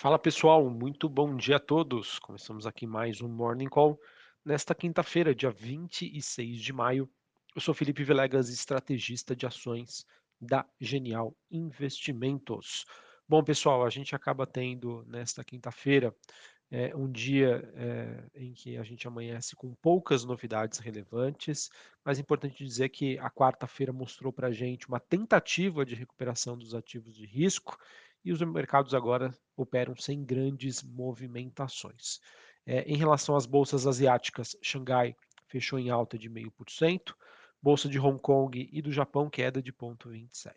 Fala pessoal, muito bom dia a todos. Começamos aqui mais um Morning Call nesta quinta-feira, dia 26 de maio. Eu sou Felipe Vilegas, estrategista de ações da Genial Investimentos. Bom, pessoal, a gente acaba tendo nesta quinta-feira é, um dia é, em que a gente amanhece com poucas novidades relevantes, mas é importante dizer que a quarta-feira mostrou para a gente uma tentativa de recuperação dos ativos de risco e os mercados agora operam sem grandes movimentações. É, em relação às bolsas asiáticas, Xangai fechou em alta de 0,5%, bolsa de Hong Kong e do Japão queda de 0,27%.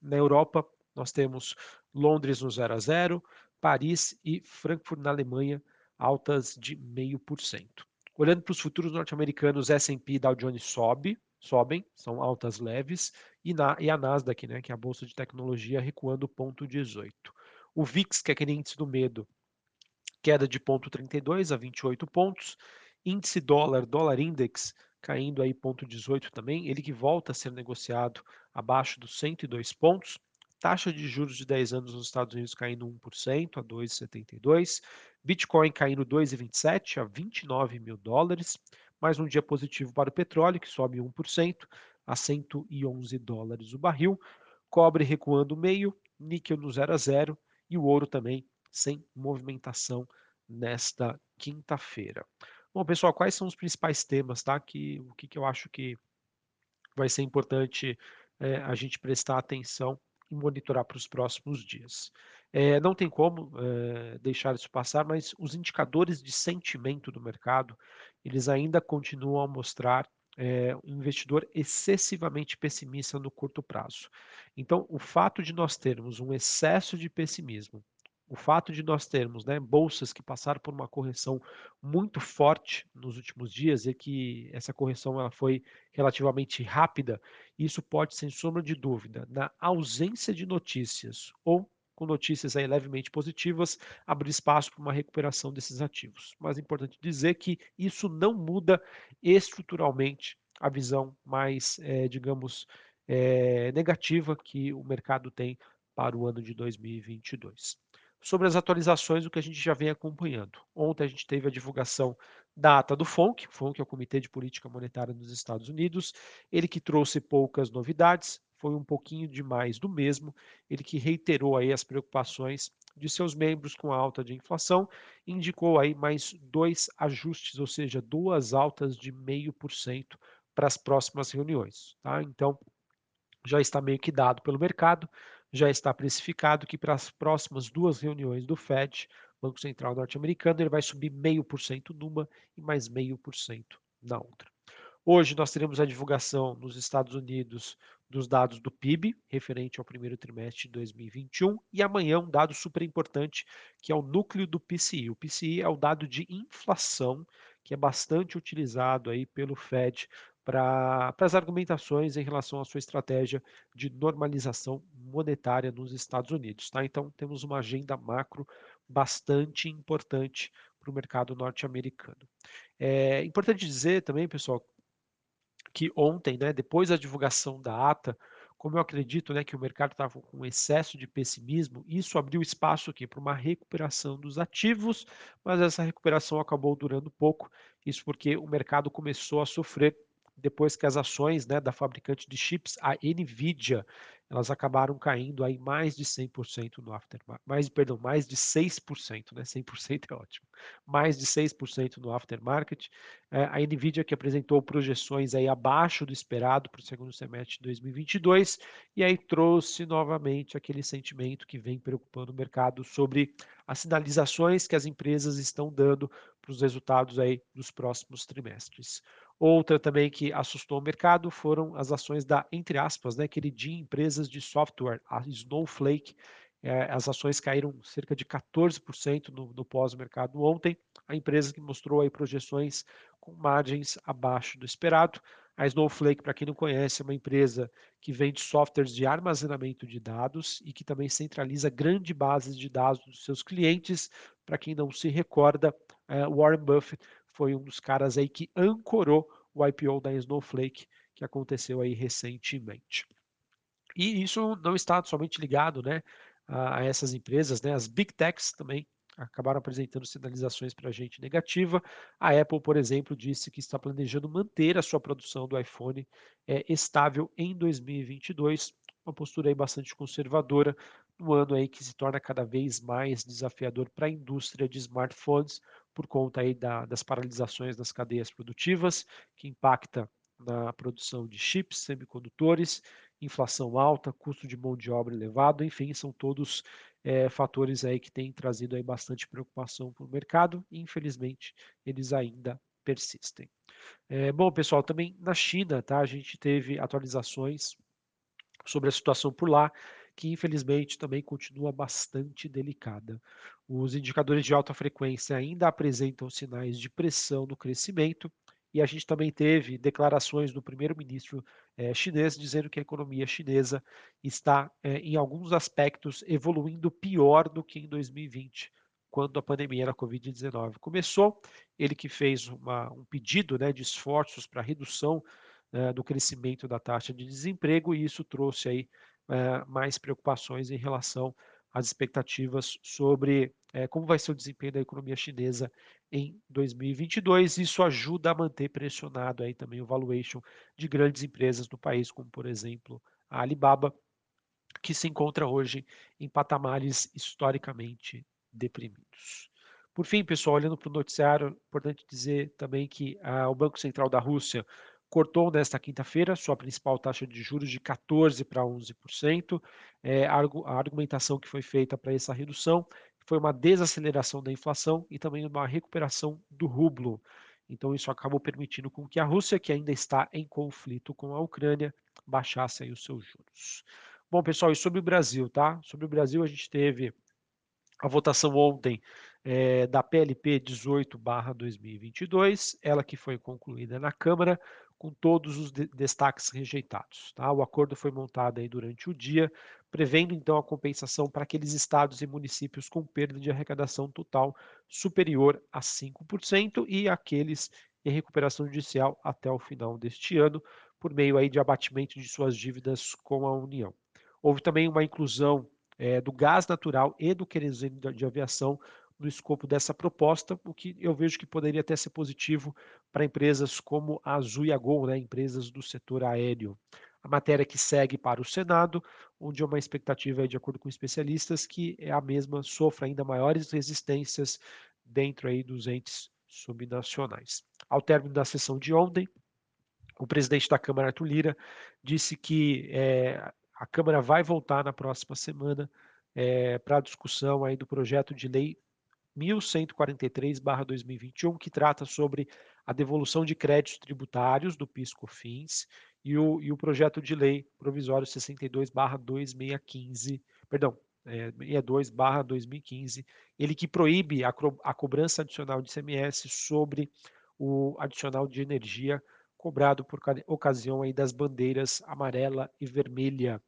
Na Europa, nós temos Londres no 0 a 0, Paris e Frankfurt na Alemanha altas de 0,5%. Olhando para os futuros norte-americanos, S&P Dow Jones sobe, sobem, são altas leves, e, na, e a Nasdaq, né, que é a bolsa de tecnologia, recuando 0,18. O VIX, que é aquele índice do medo, queda de 0,32 a 28 pontos. Índice dólar, dólar index, caindo aí 0,18 também, ele que volta a ser negociado abaixo dos 102 pontos. Taxa de juros de 10 anos nos Estados Unidos caindo 1% a 2,72. Bitcoin caindo 2,27 a 29 mil dólares. Mais um dia positivo para o petróleo, que sobe 1% a 111 dólares o barril. Cobre recuando meio, níquel no 0 a 0 e o ouro também sem movimentação nesta quinta-feira. Bom, pessoal, quais são os principais temas, tá? Que, o que, que eu acho que vai ser importante é, a gente prestar atenção e monitorar para os próximos dias. É, não tem como é, deixar isso passar, mas os indicadores de sentimento do mercado, eles ainda continuam a mostrar é, um investidor excessivamente pessimista no curto prazo. Então, o fato de nós termos um excesso de pessimismo, o fato de nós termos né, bolsas que passaram por uma correção muito forte nos últimos dias e que essa correção ela foi relativamente rápida, isso pode, sem sombra de dúvida, na ausência de notícias ou com notícias aí levemente positivas, abrir espaço para uma recuperação desses ativos. Mas é importante dizer que isso não muda estruturalmente a visão mais, é, digamos, é, negativa que o mercado tem para o ano de 2022. Sobre as atualizações, o que a gente já vem acompanhando. Ontem a gente teve a divulgação da ata do FONC, FONC é o Comitê de Política Monetária dos Estados Unidos, ele que trouxe poucas novidades, foi um pouquinho demais do mesmo, ele que reiterou aí as preocupações de seus membros com a alta de inflação, indicou aí mais dois ajustes, ou seja, duas altas de 0,5% para as próximas reuniões. Tá? Então, já está meio que dado pelo mercado, já está precificado que para as próximas duas reuniões do Fed, Banco Central norte-americano, ele vai subir 0,5% numa e mais 0,5% na outra. Hoje nós teremos a divulgação nos Estados Unidos dos dados do PIB, referente ao primeiro trimestre de 2021, e amanhã um dado super importante, que é o núcleo do PCI. O PCI é o dado de inflação, que é bastante utilizado aí pelo Fed para as argumentações em relação à sua estratégia de normalização monetária nos Estados Unidos. Tá? Então, temos uma agenda macro bastante importante para o mercado norte-americano. É importante dizer também, pessoal, que ontem, né, depois da divulgação da ata, como eu acredito né, que o mercado estava com excesso de pessimismo, isso abriu espaço aqui para uma recuperação dos ativos, mas essa recuperação acabou durando pouco, isso porque o mercado começou a sofrer depois que as ações né, da fabricante de chips, a Nvidia, elas acabaram caindo aí mais de 100% no aftermarket, mais, perdão, mais de 6%, né, 100% é ótimo, mais de 6% no aftermarket. É, a Nvidia que apresentou projeções aí abaixo do esperado para o segundo semestre de 2022 e aí trouxe novamente aquele sentimento que vem preocupando o mercado sobre as sinalizações que as empresas estão dando para os resultados aí dos próximos trimestres. Outra também que assustou o mercado foram as ações da, entre aspas, né, queridinha empresas de software, a Snowflake. É, as ações caíram cerca de 14% no, no pós-mercado ontem. A empresa que mostrou aí projeções com margens abaixo do esperado. A Snowflake, para quem não conhece, é uma empresa que vende softwares de armazenamento de dados e que também centraliza grande base de dados dos seus clientes. Para quem não se recorda, é, Warren Buffett foi um dos caras aí que ancorou o IPO da Snowflake, que aconteceu aí recentemente. E isso não está somente ligado né, a, essas empresas, né? As big techs também acabaram apresentando sinalizações para a gente negativa. A Apple, por exemplo, disse que está planejando manter a sua produção do iPhone é, estável em 2022, uma postura aí bastante conservadora, no ano aí que se torna cada vez mais desafiador para a indústria de smartphones, por conta aí da, das paralisações das cadeias produtivas, que impacta na produção de chips, semicondutores, inflação alta, custo de mão de obra elevado, enfim, são todos é, fatores aí que têm trazido aí bastante preocupação para o mercado e infelizmente eles ainda persistem. É, bom, pessoal, também na China, tá? A gente teve atualizações sobre a situação por lá, que infelizmente também continua bastante delicada. Os indicadores de alta frequência ainda apresentam sinais de pressão no crescimento, e a gente também teve declarações do primeiro-ministro eh, chinês dizendo que a economia chinesa está, eh, em alguns aspectos, evoluindo pior do que em 2020, quando a pandemia da Covid-19 começou. Ele que fez uma, um pedido né, de esforços para redução eh, do crescimento da taxa de desemprego, e isso trouxe aí mais preocupações em relação às expectativas sobre como vai ser o desempenho da economia chinesa em 2022. Isso ajuda a manter pressionado aí também o valuation de grandes empresas do país, como por exemplo a Alibaba, que se encontra hoje em patamares historicamente deprimidos. Por fim, pessoal, olhando para o noticiário, importante dizer também que ah, o Banco Central da Rússia cortou nesta quinta-feira sua principal taxa de juros de 14% para 11%. É, a argumentação que foi feita para essa redução foi uma desaceleração da inflação e também uma recuperação do rublo. Então isso acabou permitindo com que a Rússia, que ainda está em conflito com a Ucrânia, baixasse aí os seus juros. Bom, pessoal, e sobre o Brasil, tá? Sobre o Brasil a gente teve a votação ontem é, da PLP 18/2022, ela que foi concluída na Câmara com todos os de destaques rejeitados. Tá? O acordo foi montado aí durante o dia, prevendo então a compensação para aqueles estados e municípios com perda de arrecadação total superior a 5% e aqueles em recuperação judicial até o final deste ano, por meio aí de abatimento de suas dívidas com a União. Houve também uma inclusão é, do gás natural e do querosene de aviação no escopo dessa proposta, o que eu vejo que poderia até ser positivo para empresas como a Azul e a Gol, né, empresas do setor aéreo. A matéria que segue para o Senado, onde há uma expectativa, de acordo com especialistas, que é a mesma sofra ainda maiores resistências dentro aí dos entes subnacionais. Ao término da sessão de ontem, o presidente da Câmara, Arthur Lira, disse que é, a Câmara vai voltar na próxima semana é, para a discussão aí do projeto de lei 1143/2021, que trata sobre a devolução de créditos tributários do PIS/COFINS e o, e o projeto de lei provisório 62/2615, perdão, é, 62/2015, ele que proíbe a, a cobrança adicional de CMS sobre o adicional de energia cobrado por ocasião aí das bandeiras amarela e vermelha.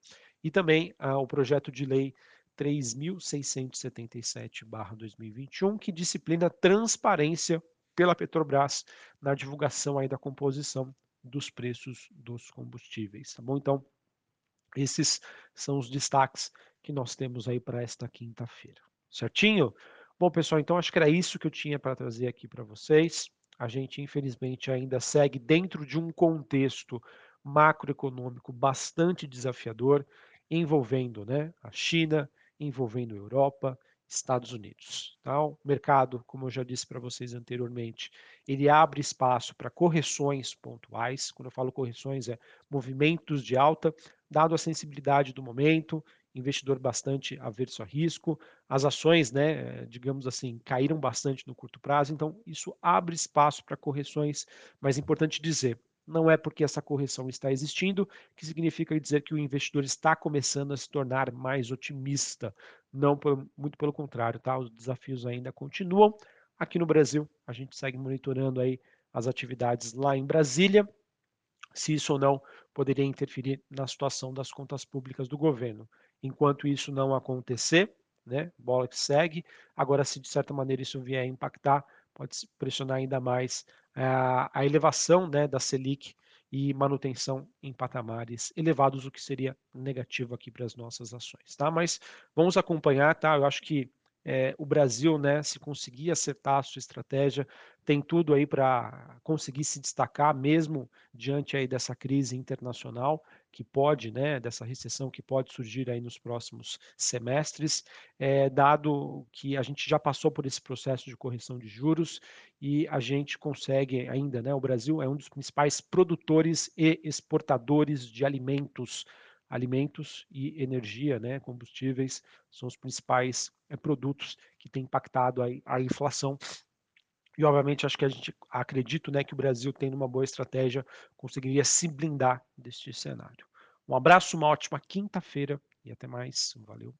E também ah, o projeto de lei 3.677/2021, que disciplina transparência pela Petrobras na divulgação aí da composição dos preços dos combustíveis, tá bom? Então, esses são os destaques que nós temos aí para esta quinta-feira, certinho? Bom, pessoal, então acho que era isso que eu tinha para trazer aqui para vocês. A gente, infelizmente, ainda segue dentro de um contexto macroeconômico bastante desafiador, envolvendo né, a China, envolvendo Europa, Estados Unidos. Tá? O mercado, como eu já disse para vocês anteriormente, ele abre espaço para correções pontuais. Quando eu falo correções, é movimentos de alta, dado a sensibilidade do momento, investidor bastante averso a risco, as ações, né, digamos assim, caíram bastante no curto prazo, então isso abre espaço para correções, mas é importante dizer, não é porque essa correção está existindo que significa dizer que o investidor está começando a se tornar mais otimista. Não, muito pelo contrário, tá? Os desafios ainda continuam. Aqui no Brasil, a gente segue monitorando aí as atividades lá em Brasília, se isso ou não poderia interferir na situação das contas públicas do governo. Enquanto isso não acontecer, né, bola que segue. Agora, se de certa maneira isso vier a impactar, pode pressionar ainda mais a elevação né, da Selic, e manutenção em patamares elevados, o que seria negativo aqui para as nossas ações, tá? Mas vamos acompanhar, tá? Eu acho que é, o Brasil, né, se conseguir acertar a sua estratégia, tem tudo aí para conseguir se destacar, mesmo diante aí dessa crise internacional que pode, né, dessa recessão que pode surgir aí nos próximos semestres, é, dado que a gente já passou por esse processo de correção de juros e a gente consegue ainda, né, o Brasil é um dos principais produtores e exportadores de alimentos alimentos e energia, né, combustíveis, são os principais é, produtos que têm impactado a, a inflação. E, obviamente, acho que a gente acredito né, que o Brasil, tendo uma boa estratégia, conseguiria se blindar deste cenário. Um abraço, uma ótima quinta-feira e até mais. Valeu.